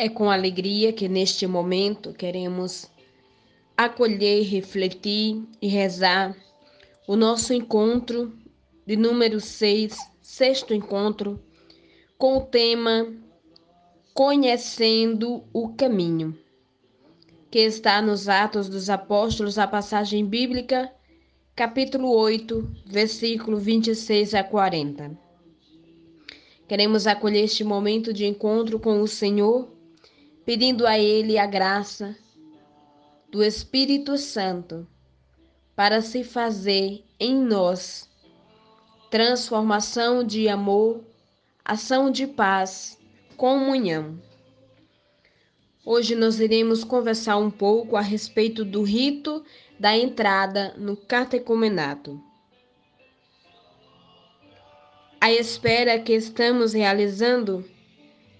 É com alegria que neste momento queremos acolher, refletir e rezar o nosso encontro de número 6, sexto encontro, com o tema Conhecendo o Caminho, que está nos Atos dos Apóstolos, a passagem bíblica, capítulo 8, versículo 26 a 40. Queremos acolher este momento de encontro com o Senhor pedindo a Ele a graça do Espírito Santo para se fazer em nós transformação de amor, ação de paz, comunhão. Hoje nós iremos conversar um pouco a respeito do rito da entrada no catecumenato. A espera que estamos realizando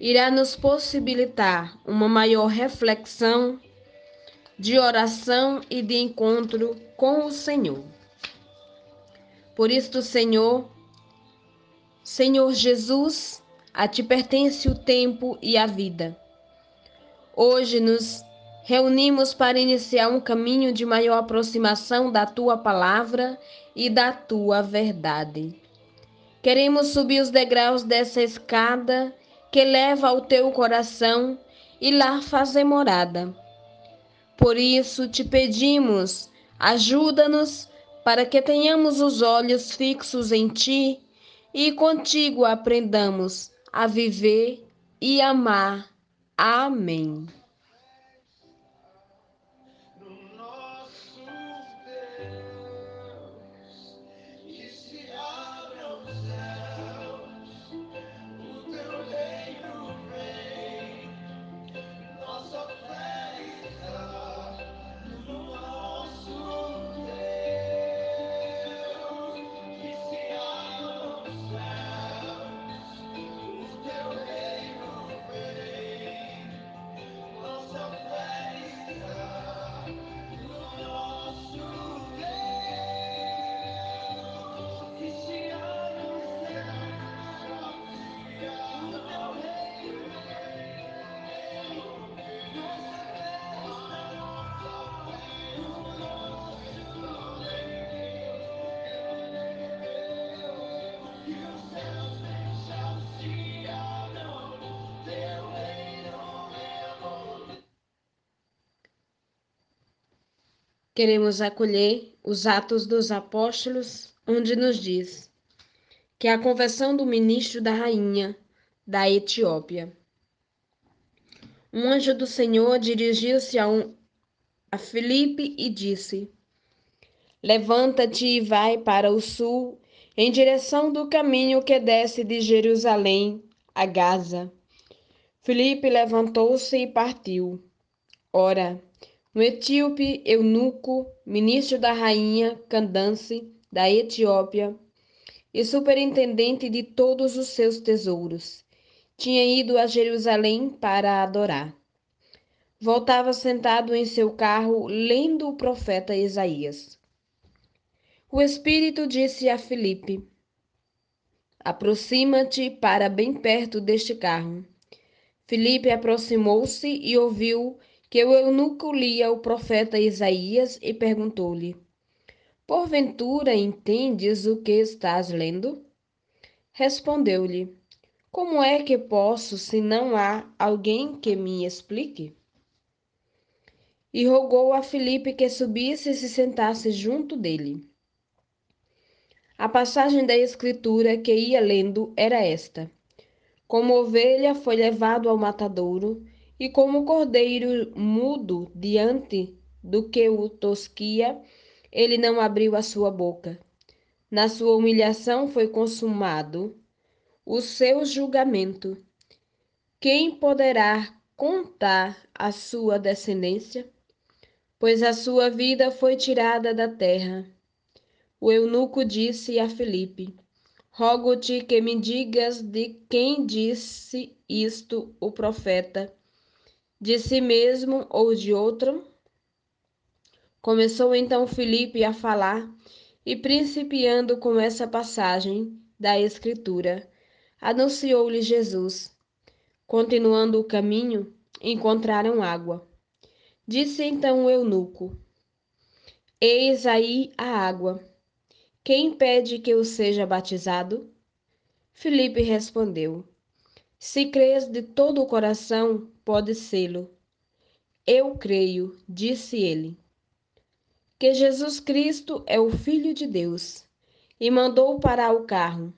irá nos possibilitar uma maior reflexão de oração e de encontro com o Senhor. Por isto, Senhor, Senhor Jesus, a ti pertence o tempo e a vida. Hoje nos reunimos para iniciar um caminho de maior aproximação da tua palavra e da tua verdade. Queremos subir os degraus dessa escada que leva ao teu coração e lá fazer morada. Por isso te pedimos, ajuda-nos para que tenhamos os olhos fixos em ti e contigo aprendamos a viver e amar. Amém. Queremos acolher os Atos dos Apóstolos, onde nos diz que a conversão do ministro da rainha da Etiópia. Um anjo do Senhor dirigiu-se a, um, a Filipe e disse: Levanta-te e vai para o sul, em direção do caminho que desce de Jerusalém a Gaza. Filipe levantou-se e partiu. Ora, um etíope eunuco, ministro da rainha Candace da Etiópia e superintendente de todos os seus tesouros, tinha ido a Jerusalém para adorar. Voltava sentado em seu carro lendo o profeta Isaías. O Espírito disse a Filipe: Aproxima-te para bem perto deste carro. Filipe aproximou-se e ouviu que o eunuco lia o profeta Isaías e perguntou-lhe: Porventura entendes o que estás lendo? Respondeu-lhe: Como é que posso se não há alguém que me explique? E rogou a Filipe que subisse e se sentasse junto dele. A passagem da escritura que ia lendo era esta: Como ovelha foi levado ao matadouro, e como cordeiro mudo diante do que o tosquia, ele não abriu a sua boca. Na sua humilhação foi consumado o seu julgamento. Quem poderá contar a sua descendência? Pois a sua vida foi tirada da terra. O eunuco disse a Filipe: Rogo-te que me digas de quem disse isto o profeta de si mesmo ou de outro? Começou então Filipe a falar e, principiando com essa passagem da Escritura, anunciou-lhe Jesus. Continuando o caminho, encontraram água. Disse então o eunuco: Eis aí a água. Quem impede que eu seja batizado? Filipe respondeu: Se crês de todo o coração, pode sê-lo. Eu creio, disse ele, que Jesus Cristo é o Filho de Deus, e mandou parar o carro.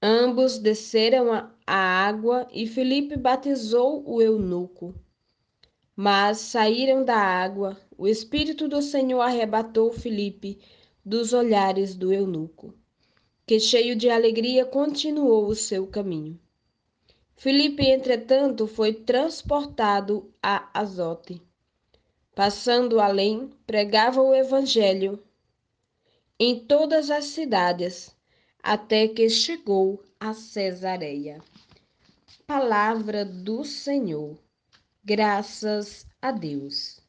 Ambos desceram a água e Filipe batizou o eunuco. Mas saíram da água, o Espírito do Senhor arrebatou Filipe dos olhares do eunuco que, cheio de alegria, continuou o seu caminho. Filipe, entretanto, foi transportado a Azote. Passando além, pregava o evangelho em todas as cidades, até que chegou a Cesareia. Palavra do Senhor. Graças a Deus.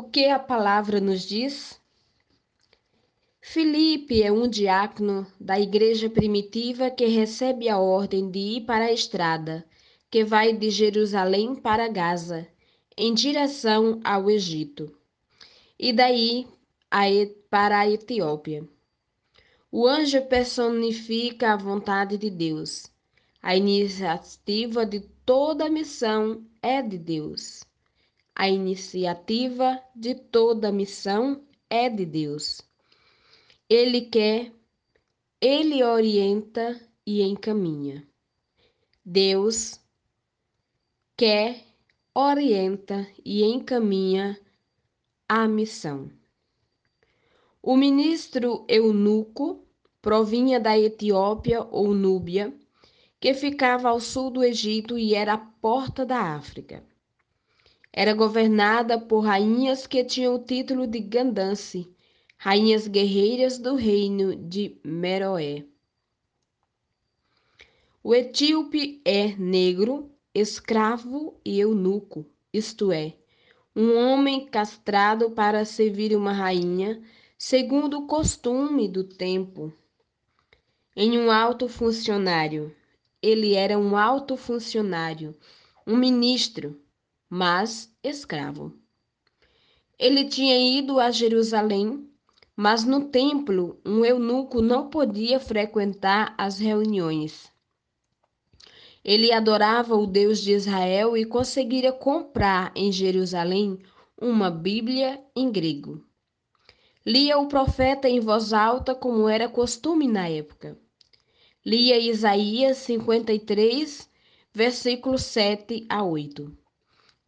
O que a palavra nos diz? Filipe é um diácono da igreja primitiva que recebe a ordem de ir para a estrada, que vai de Jerusalém para Gaza, em direção ao Egito, e daí para a Etiópia. O anjo personifica a vontade de Deus. A iniciativa de toda a missão é de Deus. A iniciativa de toda missão é de Deus. Ele quer, ele orienta e encaminha. Deus quer, orienta e encaminha a missão. O ministro eunuco provinha da Etiópia ou Núbia, que ficava ao sul do Egito e era a porta da África. Era governada por rainhas que tinham o título de Gandance, rainhas guerreiras do reino de Meroé. O etíope é negro, escravo e eunuco, isto é, um homem castrado para servir uma rainha, segundo o costume do tempo. Em um alto funcionário, ele era um alto funcionário, um ministro, mas escravo. Ele tinha ido a Jerusalém, mas no templo um eunuco não podia frequentar as reuniões. Ele adorava o Deus de Israel e conseguira comprar em Jerusalém uma Bíblia em grego. Lia o profeta em voz alta, como era costume na época. Lia Isaías 53, versículos 7 a 8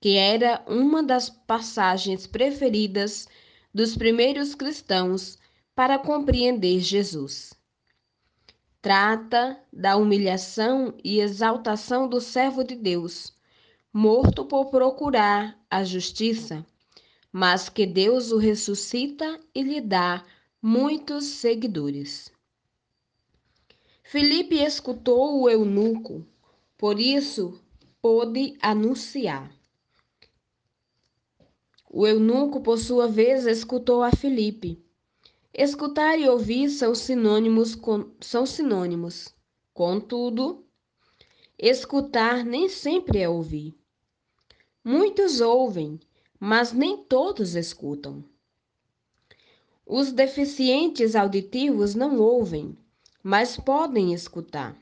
que era uma das passagens preferidas dos primeiros cristãos para compreender Jesus. Trata da humilhação e exaltação do servo de Deus, morto por procurar a justiça, mas que Deus o ressuscita e lhe dá muitos seguidores. Filipe escutou o eunuco, por isso pôde anunciar. O eunuco, por sua vez, escutou a Filipe. Escutar e ouvir são sinônimos, são sinônimos. Contudo, escutar nem sempre é ouvir. Muitos ouvem, mas nem todos escutam. Os deficientes auditivos não ouvem, mas podem escutar.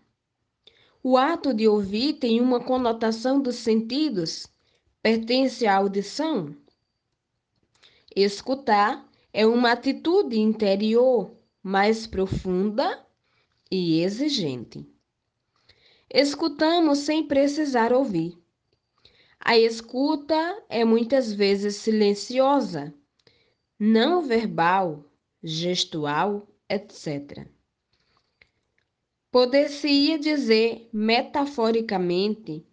O ato de ouvir tem uma conotação dos sentidos, pertence à audição Escutar é uma atitude interior mais profunda e exigente. Escutamos sem precisar ouvir. A escuta é muitas vezes silenciosa, não verbal, gestual, etc. Poder-se-ia dizer metaforicamente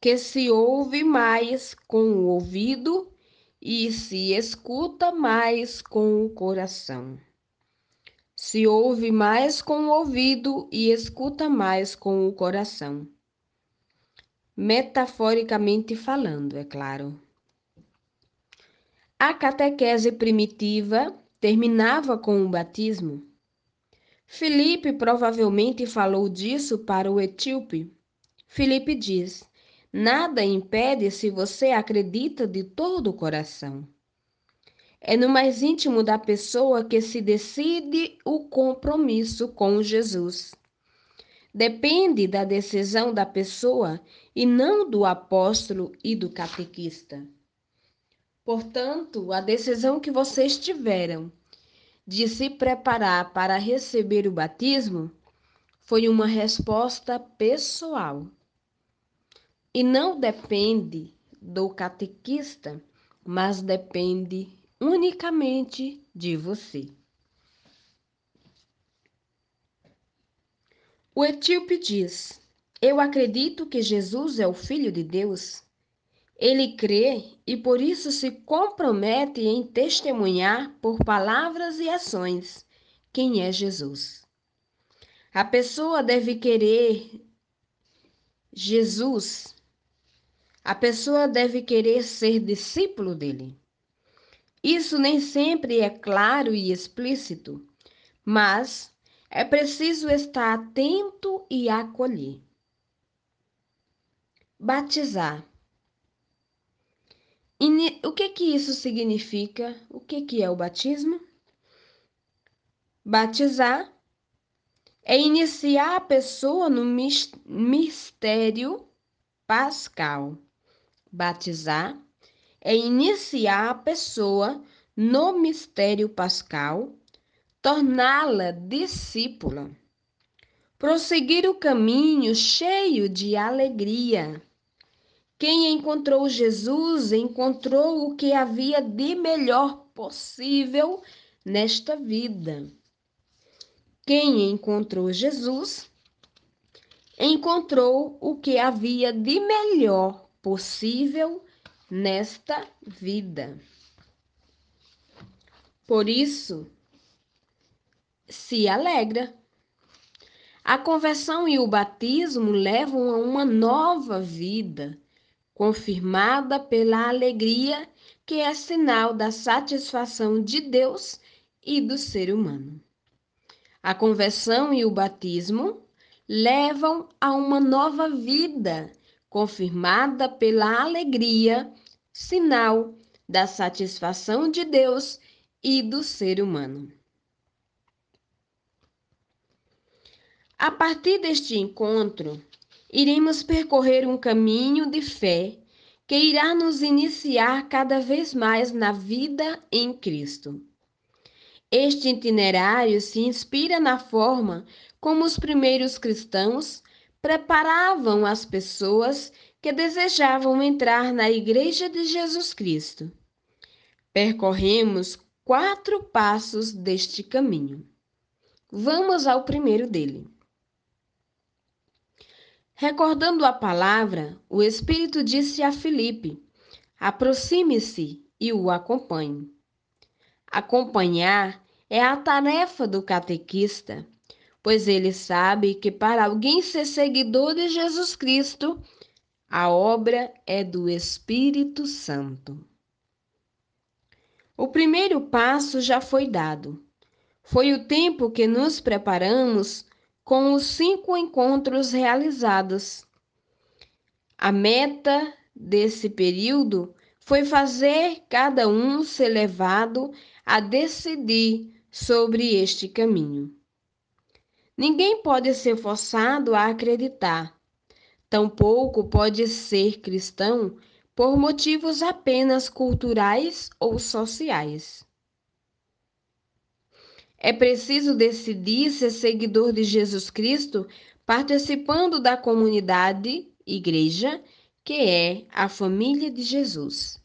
que se ouve mais com o ouvido e se escuta mais com o coração. Se ouve mais com o ouvido e escuta mais com o coração. Metaforicamente falando, é claro. A catequese primitiva terminava com o batismo. Filipe provavelmente falou disso para o etíope. Filipe diz: Nada impede se você acredita de todo o coração. É no mais íntimo da pessoa que se decide o compromisso com Jesus. Depende da decisão da pessoa e não do apóstolo e do catequista. Portanto, a decisão que vocês tiveram de se preparar para receber o batismo foi uma resposta pessoal e não depende do catequista, mas depende unicamente de você. O etíope diz: Eu acredito que Jesus é o Filho de Deus. Ele crê e por isso se compromete em testemunhar por palavras e ações quem é Jesus. A pessoa deve querer Jesus a pessoa deve querer ser discípulo dele. Isso nem sempre é claro e explícito, mas é preciso estar atento e acolher. Batizar. O que que isso significa? O que que é o batismo? Batizar é iniciar a pessoa no mistério pascal batizar é iniciar a pessoa no mistério pascal, torná-la discípula, prosseguir o caminho cheio de alegria. Quem encontrou Jesus encontrou o que havia de melhor possível nesta vida. Quem encontrou Jesus encontrou o que havia de melhor possível nesta vida. Por isso, se alegra. A conversão e o batismo levam a uma nova vida, confirmada pela alegria que é sinal da satisfação de Deus e do ser humano. A conversão e o batismo levam a uma nova vida confirmada pela alegria, sinal da satisfação de Deus e do ser humano. A partir deste encontro, iremos percorrer um caminho de fé que irá nos iniciar cada vez mais na vida em Cristo. Este itinerário se inspira na forma como os primeiros cristãos preparavam as pessoas que desejavam entrar na Igreja de Jesus Cristo. Percorremos quatro passos deste caminho. Vamos ao primeiro dele. Recordando a palavra, o Espírito disse a Filipe: aproxime-se e o acompanhe. Acompanhar é a tarefa do catequista pois ele sabe que para alguém ser seguidor de Jesus Cristo, a obra é do Espírito Santo. O primeiro passo já foi dado. Foi o tempo que nos preparamos com os cinco encontros realizados. A meta desse período foi fazer cada um ser levado a decidir sobre este caminho. Ninguém pode ser forçado a acreditar. Tampouco pode ser cristão por motivos apenas culturais ou sociais. É preciso decidir ser seguidor de Jesus Cristo participando da comunidade, igreja, que é a família de Jesus.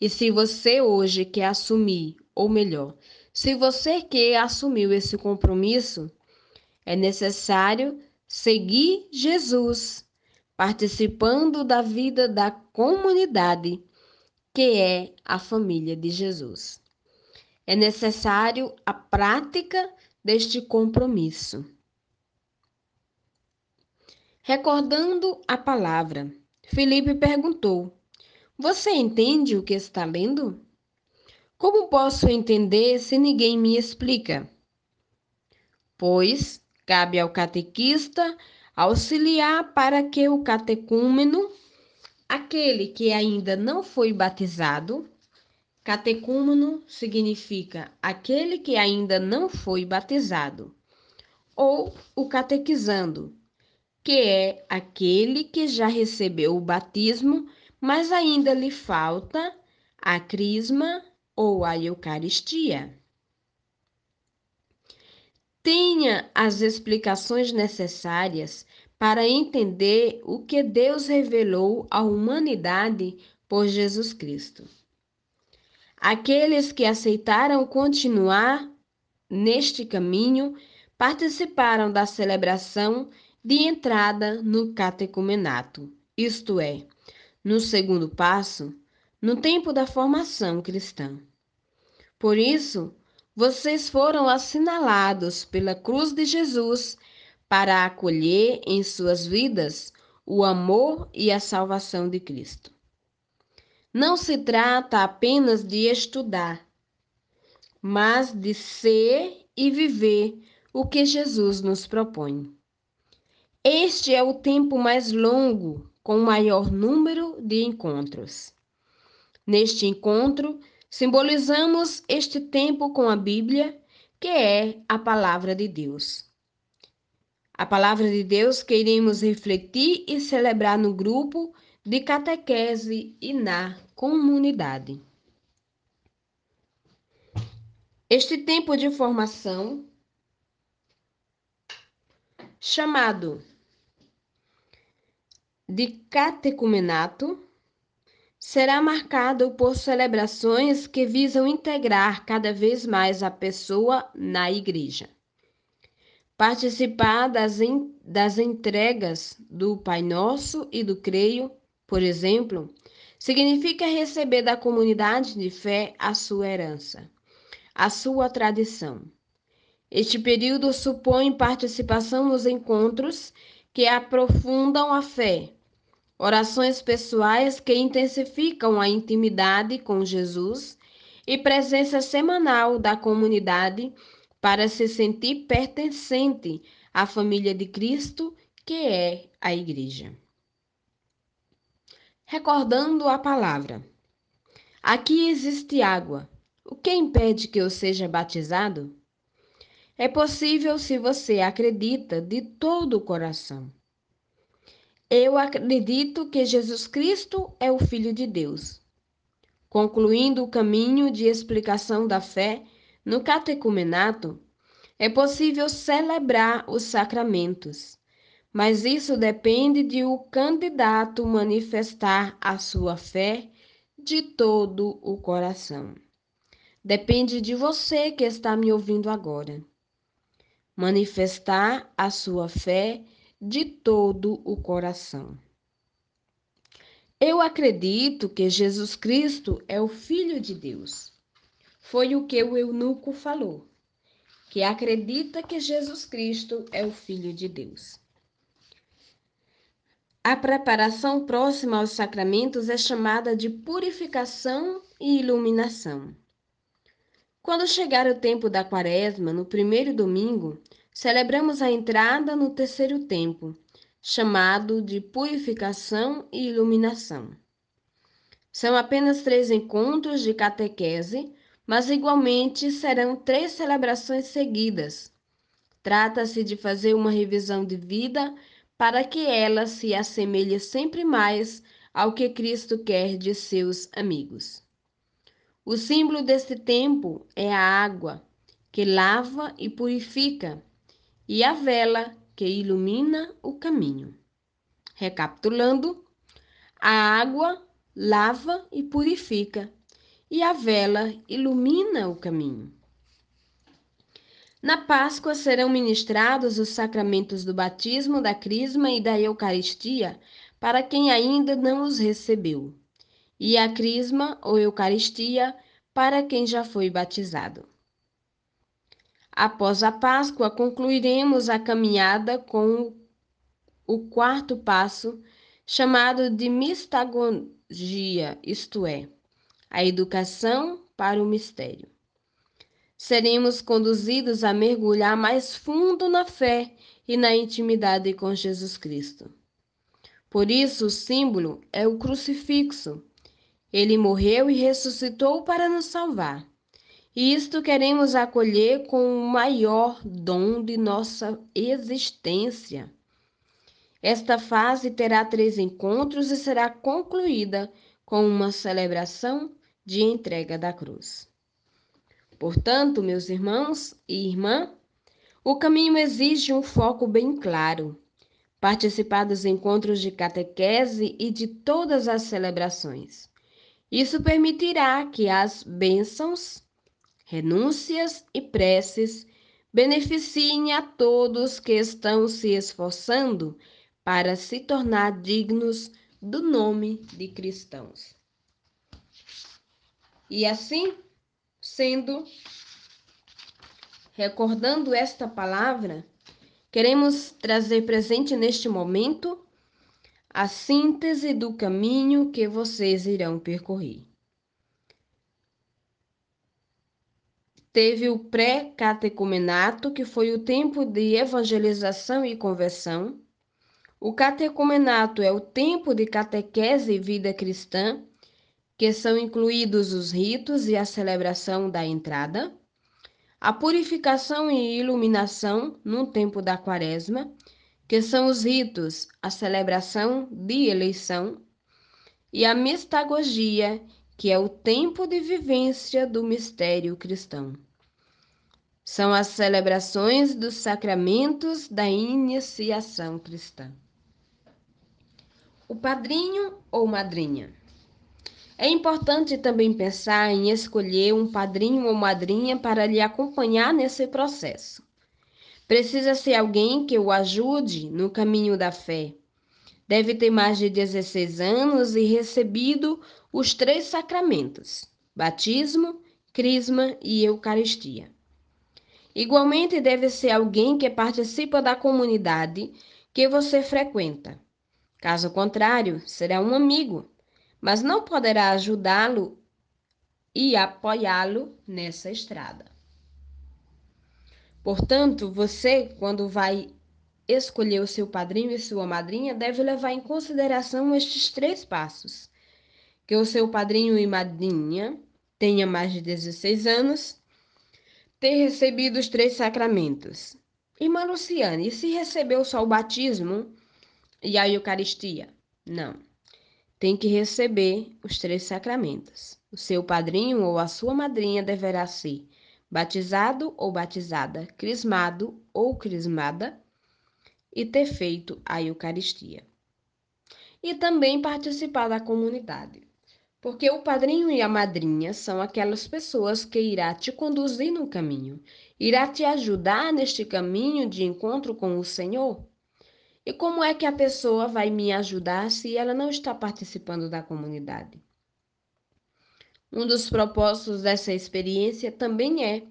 E se você hoje quer assumir, ou melhor, se você quer assumir esse compromisso, é necessário seguir Jesus, participando da vida da comunidade, que é a família de Jesus. É necessário a prática deste compromisso. Recordando a palavra, Felipe perguntou: Você entende o que está lendo? Como posso entender se ninguém me explica? Pois cabe ao catequista auxiliar para que o catecúmeno, aquele que ainda não foi batizado, catecúmeno significa aquele que ainda não foi batizado, ou o catequizando, que é aquele que já recebeu o batismo, mas ainda lhe falta a crisma ou a Eucaristia. Tenha as explicações necessárias para entender o que Deus revelou à humanidade por Jesus Cristo. Aqueles que aceitaram continuar neste caminho participaram da celebração de entrada no catecumenato, isto é, no segundo passo, no tempo da formação cristã. Por isso, vocês foram assinalados pela cruz de Jesus para acolher em suas vidas o amor e a salvação de Cristo. Não se trata apenas de estudar, mas de ser e viver o que Jesus nos propõe. Este é o tempo mais longo, com maior número de encontros. Neste encontro, simbolizamos este tempo com a Bíblia, que é a palavra de Deus. A palavra de Deus que iremos refletir e celebrar no grupo de catequese e na comunidade. Este tempo de formação, chamado de catecumenato será marcado por celebrações que visam integrar cada vez mais a pessoa na igreja. Participar das, en das entregas do Pai Nosso e do Creio, por exemplo, significa receber da comunidade de fé a sua herança, a sua tradição. Este período supõe participação nos encontros que aprofundam a fé, orações pessoais que intensificam a intimidade com Jesus e presença semanal da comunidade para se sentir pertencente à família de Cristo, que é a Igreja. Recordando a palavra. Aqui existe água. O que impede que eu seja batizado? É possível se você acredita de todo o coração. Eu acredito que Jesus Cristo é o Filho de Deus. Concluindo o caminho de explicação da fé no catecumenato, é possível celebrar os sacramentos, mas isso depende de o candidato manifestar a sua fé de todo o coração. Depende de você que está me ouvindo agora manifestar a sua fé de todo o coração. Eu acredito que Jesus Cristo é o Filho de Deus. Foi o que o eunuco falou, que acredita que Jesus Cristo é o Filho de Deus. A preparação próxima aos sacramentos é chamada de purificação e iluminação. Quando chegar o tempo da quaresma, no primeiro domingo, celebramos a entrada no terceiro tempo, chamado de purificação e iluminação. São apenas três encontros de catequese, mas igualmente serão três celebrações seguidas. Trata-se de fazer uma revisão de vida para que ela se assemelhe sempre mais ao que Cristo quer de seus amigos. O símbolo deste tempo é a água, que lava e purifica, e a vela, que ilumina o caminho. Recapitulando, a água lava e purifica, e a vela ilumina o caminho. Na Páscoa serão ministrados os sacramentos do batismo, da crisma e da Eucaristia para quem ainda não os recebeu, e a crisma ou Eucaristia para quem já foi batizado. Após a Páscoa, concluiremos a caminhada com o quarto passo, chamado de mistagogia, isto é, a educação para o mistério seremos conduzidos a mergulhar mais fundo na fé e na intimidade com Jesus Cristo. Por isso, o símbolo é o crucifixo. Ele morreu e ressuscitou para nos salvar. E isto queremos acolher com o maior dom de nossa existência. Esta fase terá três encontros e será concluída com uma celebração de entrega da cruz. Portanto, meus irmãos e irmã, o caminho exige um foco bem claro. Participar dos encontros de catequese e de todas as celebrações. Isso permitirá que as bênçãos, renúncias e preces beneficiem a todos que estão se esforçando para se tornar dignos do nome de cristãos. E assim, sendo recordando esta palavra, queremos trazer presente neste momento a síntese do caminho que vocês irão percorrer. Teve o pré-catecumenato, que foi o tempo de evangelização e conversão. O catecumenato é o tempo de catequese e vida cristã que são incluídos os ritos e a celebração da entrada, a purificação e iluminação no tempo da quaresma, que são os ritos, a celebração de eleição, e a mistagogia, que é o tempo de vivência do mistério cristão. São as celebrações dos sacramentos da iniciação cristã. O padrinho ou madrinha. É importante também pensar em escolher um padrinho ou madrinha para lhe acompanhar nesse processo. Precisa ser alguém que o ajude no caminho da fé. Deve ter mais de 16 anos e recebido os três sacramentos: batismo, crisma e eucaristia. Igualmente, deve ser alguém que participa da comunidade que você frequenta. Caso contrário, será um amigo mas não poderá ajudá-lo e apoiá-lo nessa estrada. Portanto, você, quando vai escolher o seu padrinho e sua madrinha, deve levar em consideração estes três passos: que o seu padrinho e madrinha tenha mais de 16 anos, ter recebido os três sacramentos. Irmã Luciane, e se recebeu só o batismo e a Eucaristia? Não tem que receber os três sacramentos. O seu padrinho ou a sua madrinha deverá ser batizado ou batizada, crismado ou crismada e ter feito a Eucaristia. E também participar da comunidade. Porque o padrinho e a madrinha são aquelas pessoas que irá te conduzir no caminho, irá te ajudar neste caminho de encontro com o Senhor. E como é que a pessoa vai me ajudar se ela não está participando da comunidade? Um dos propósitos dessa experiência também é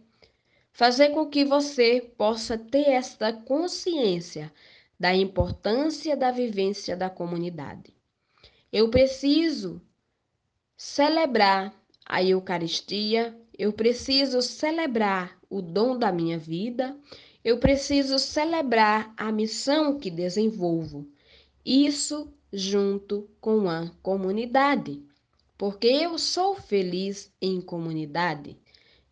fazer com que você possa ter esta consciência da importância da vivência da comunidade. Eu preciso celebrar a Eucaristia, eu preciso celebrar o dom da minha vida, eu preciso celebrar a missão que desenvolvo. Isso junto com a comunidade, porque eu sou feliz em comunidade.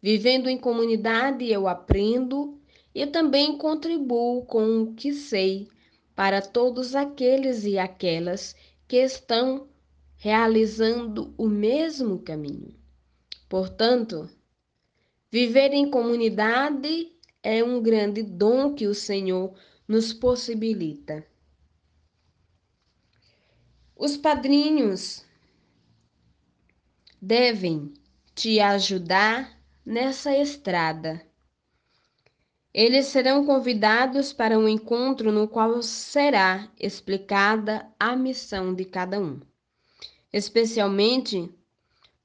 Vivendo em comunidade, eu aprendo e também contribuo com o que sei para todos aqueles e aquelas que estão realizando o mesmo caminho. Portanto, viver em comunidade é um grande dom que o Senhor nos possibilita. Os padrinhos devem te ajudar nessa estrada. Eles serão convidados para um encontro no qual será explicada a missão de cada um. Especialmente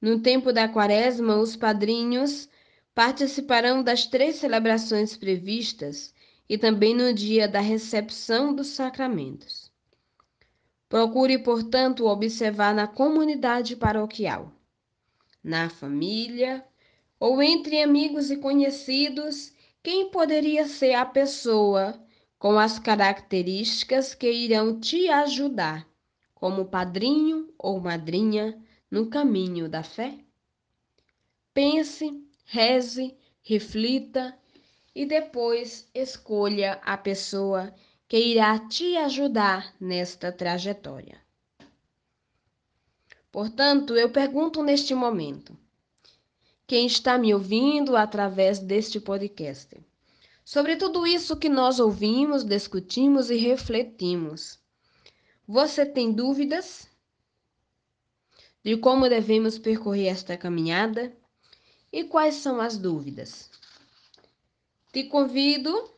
no tempo da quaresma, os padrinhos participarão das três celebrações previstas e também no dia da recepção dos sacramentos. Procure, portanto, observar na comunidade paroquial, na família ou entre amigos e conhecidos quem poderia ser a pessoa com as características que irão te ajudar, como padrinho ou madrinha, no caminho da fé? Pense, reze, reflita e depois escolha a pessoa que irá te ajudar nesta trajetória. Portanto, eu pergunto neste momento: quem está me ouvindo através deste podcast? Sobre tudo isso que nós ouvimos, discutimos e refletimos, você tem dúvidas de como devemos percorrer esta caminhada? E quais são as dúvidas? Te convido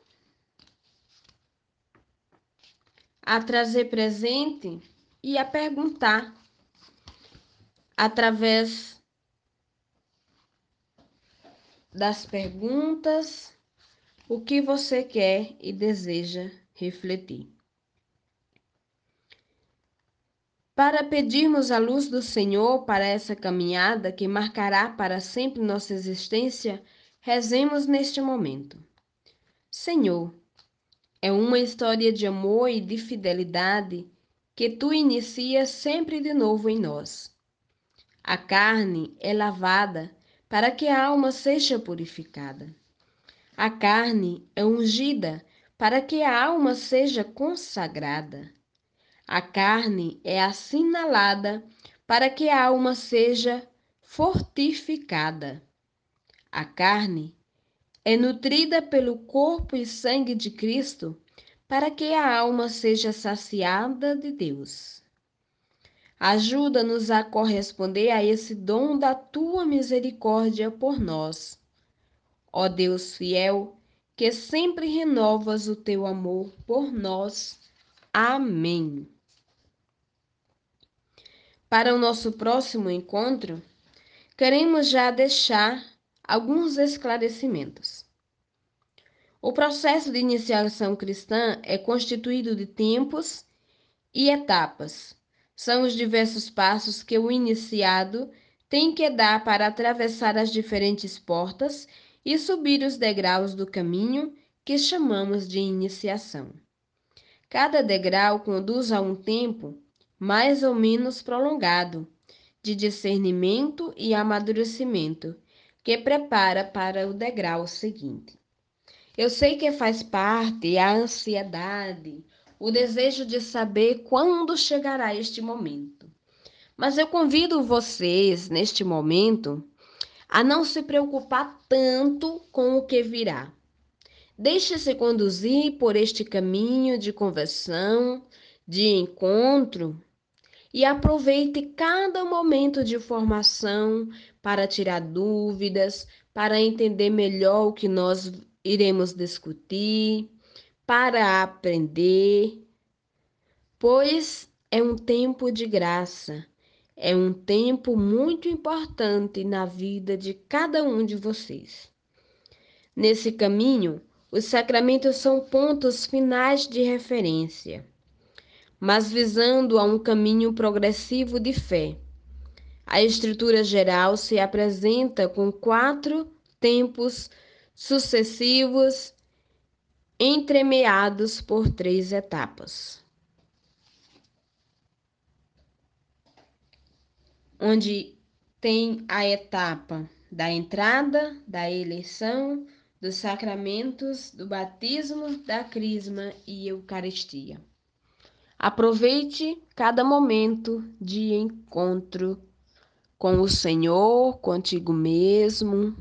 a trazer presente e a perguntar através das perguntas o que você quer e deseja refletir. Para pedirmos a luz do Senhor para essa caminhada que marcará para sempre nossa existência, rezemos neste momento. Senhor, é uma história de amor e de fidelidade que tu inicias sempre de novo em nós. A carne é lavada para que a alma seja purificada. A carne é ungida para que a alma seja consagrada. A carne é assinalada para que a alma seja fortificada. A carne é nutrida pelo corpo e sangue de Cristo para que a alma seja saciada de Deus. Ajuda-nos a corresponder a esse dom da tua misericórdia por nós. Ó Deus fiel, que sempre renovas o teu amor por nós. Amém. Para o nosso próximo encontro, queremos já deixar alguns esclarecimentos. O processo de iniciação cristã é constituído de tempos e etapas. São os diversos passos que o iniciado tem que dar para atravessar as diferentes portas e subir os degraus do caminho que chamamos de iniciação. Cada degrau conduz a um tempo mais ou menos prolongado de discernimento e amadurecimento que prepara para o degrau seguinte. Eu sei que faz parte a ansiedade, o desejo de saber quando chegará este momento. Mas eu convido vocês, neste momento, a não se preocupar tanto com o que virá. Deixe-se conduzir por este caminho de conversão, de encontro, e aproveite cada momento de formação para tirar dúvidas, para entender melhor o que nós iremos discutir, para aprender, pois é um tempo de graça, é um tempo muito importante na vida de cada um de vocês. Nesse caminho, os sacramentos são pontos finais de referência mas visando a um caminho progressivo de fé. A estrutura geral se apresenta com quatro tempos sucessivos, entremeados por três etapas. Onde tem a etapa da entrada, da eleição, dos sacramentos, do batismo, da crisma e Eucaristia. Aproveite cada momento de encontro com o Senhor, contigo mesmo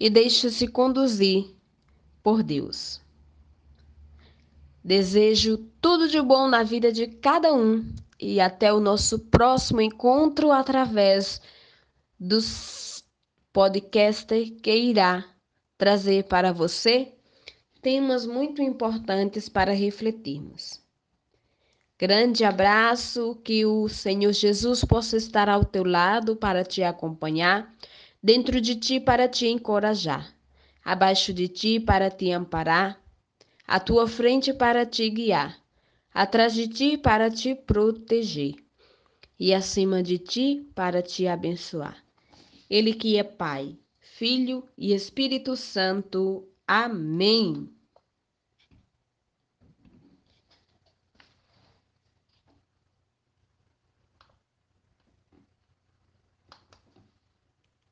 e deixe-se conduzir por Deus. Desejo tudo de bom na vida de cada um e até o nosso próximo encontro através dos podcasts que irá trazer para você temas muito importantes para refletirmos. Grande abraço, que o Senhor Jesus possa estar ao teu lado para te acompanhar, dentro de ti para te encorajar, abaixo de ti para te amparar, à tua frente para te guiar, atrás de ti para te proteger e acima de ti para te abençoar. Ele que é Pai, Filho e Espírito Santo. Amém.